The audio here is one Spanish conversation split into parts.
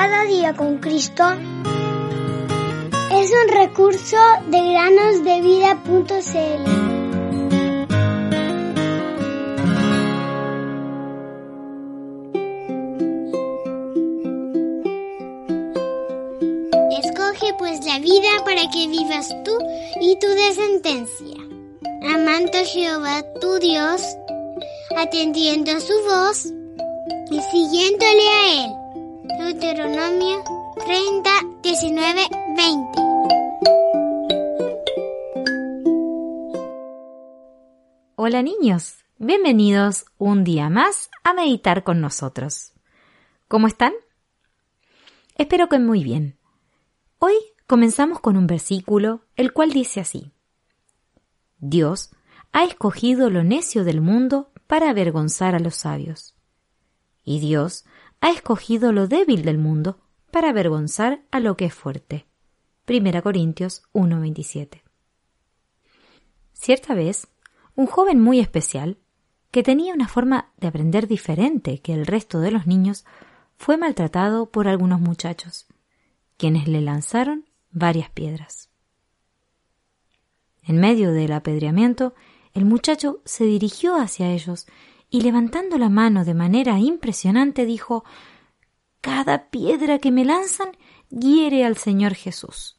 Cada día con Cristo es un recurso de granosdevida.cl. Escoge pues la vida para que vivas tú y tu descendencia, amando a Jehová tu Dios, atendiendo a su voz y siguiéndole a él. Deuteronomio 30, 19, 20. Hola niños, bienvenidos un día más a meditar con nosotros. ¿Cómo están? Espero que muy bien. Hoy comenzamos con un versículo el cual dice así. Dios ha escogido lo necio del mundo para avergonzar a los sabios. Y Dios ha escogido lo débil del mundo para avergonzar a lo que es fuerte. 1 Corintios 1:27. Cierta vez, un joven muy especial, que tenía una forma de aprender diferente que el resto de los niños, fue maltratado por algunos muchachos, quienes le lanzaron varias piedras. En medio del apedreamiento, el muchacho se dirigió hacia ellos y levantando la mano de manera impresionante dijo Cada piedra que me lanzan hiere al Señor Jesús.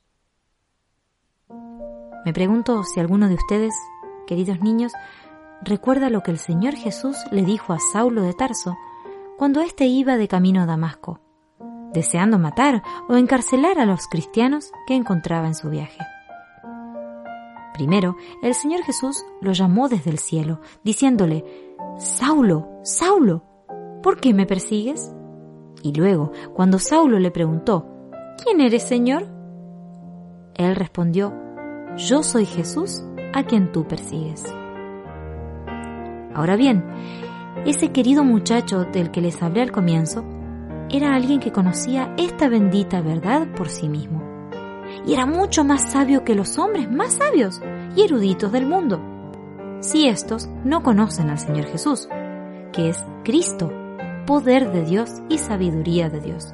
Me pregunto si alguno de ustedes, queridos niños, recuerda lo que el Señor Jesús le dijo a Saulo de Tarso cuando éste iba de camino a Damasco, deseando matar o encarcelar a los cristianos que encontraba en su viaje. Primero, el Señor Jesús lo llamó desde el cielo, diciéndole, Saulo, Saulo, ¿por qué me persigues? Y luego, cuando Saulo le preguntó, ¿quién eres, Señor? Él respondió, yo soy Jesús a quien tú persigues. Ahora bien, ese querido muchacho del que les hablé al comienzo era alguien que conocía esta bendita verdad por sí mismo. Y era mucho más sabio que los hombres más sabios y eruditos del mundo si estos no conocen al Señor Jesús, que es Cristo, poder de Dios y sabiduría de Dios.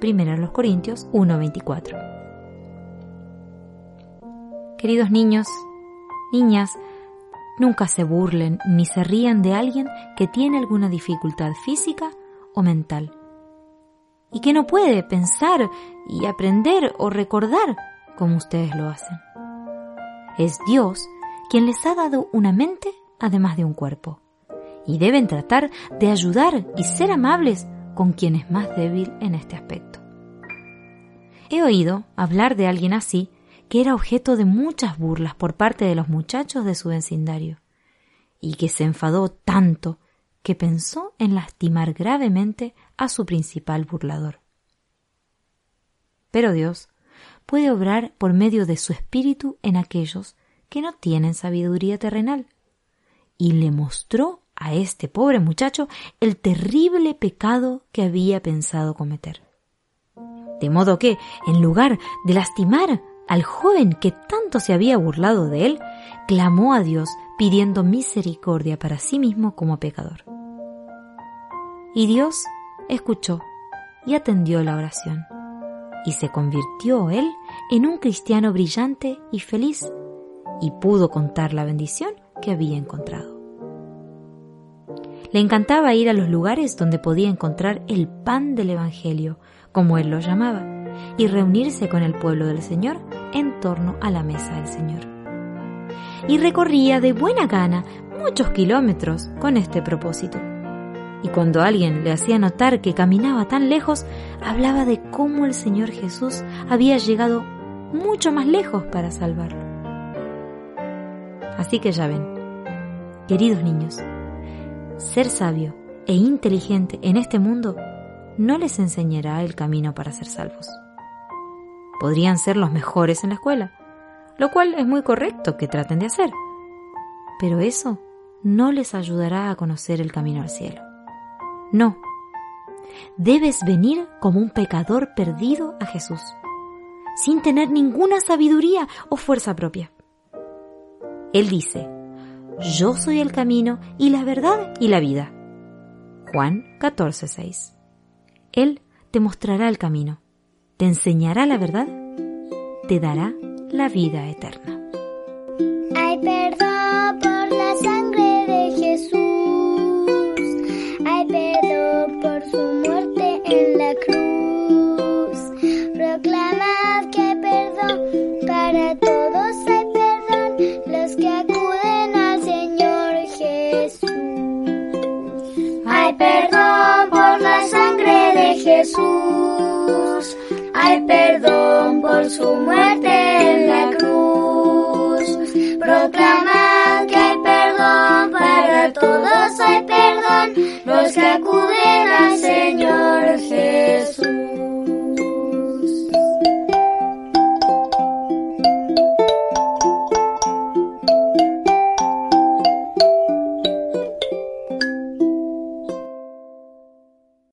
Primero los Corintios 1:24. Queridos niños, niñas, nunca se burlen ni se rían de alguien que tiene alguna dificultad física o mental y que no puede pensar y aprender o recordar como ustedes lo hacen. Es Dios quien les ha dado una mente además de un cuerpo. Y deben tratar de ayudar y ser amables con quien es más débil en este aspecto. He oído hablar de alguien así que era objeto de muchas burlas por parte de los muchachos de su vecindario, y que se enfadó tanto que pensó en lastimar gravemente a su principal burlador. Pero Dios puede obrar por medio de su espíritu en aquellos que no tienen sabiduría terrenal. Y le mostró a este pobre muchacho el terrible pecado que había pensado cometer. De modo que, en lugar de lastimar al joven que tanto se había burlado de él, clamó a Dios pidiendo misericordia para sí mismo como pecador. Y Dios escuchó y atendió la oración, y se convirtió él en un cristiano brillante y feliz y pudo contar la bendición que había encontrado. Le encantaba ir a los lugares donde podía encontrar el pan del Evangelio, como él lo llamaba, y reunirse con el pueblo del Señor en torno a la mesa del Señor. Y recorría de buena gana muchos kilómetros con este propósito. Y cuando alguien le hacía notar que caminaba tan lejos, hablaba de cómo el Señor Jesús había llegado mucho más lejos para salvarlo. Así que ya ven, queridos niños, ser sabio e inteligente en este mundo no les enseñará el camino para ser salvos. Podrían ser los mejores en la escuela, lo cual es muy correcto que traten de hacer, pero eso no les ayudará a conocer el camino al cielo. No, debes venir como un pecador perdido a Jesús, sin tener ninguna sabiduría o fuerza propia. Él dice, Yo soy el camino y la verdad y la vida. Juan 14:6. Él te mostrará el camino, te enseñará la verdad, te dará la vida eterna. Hay perdón por la sangre de Jesús. Hay perdón por su muerte en la cruz. Proclamad que hay perdón para todos. Hay perdón los que acuden al Señor Jesús. Hay perdón por la sangre de Jesús. Hay perdón por su muerte. Proclamad que hay perdón, para todos hay perdón, los que acuden al Señor Jesús.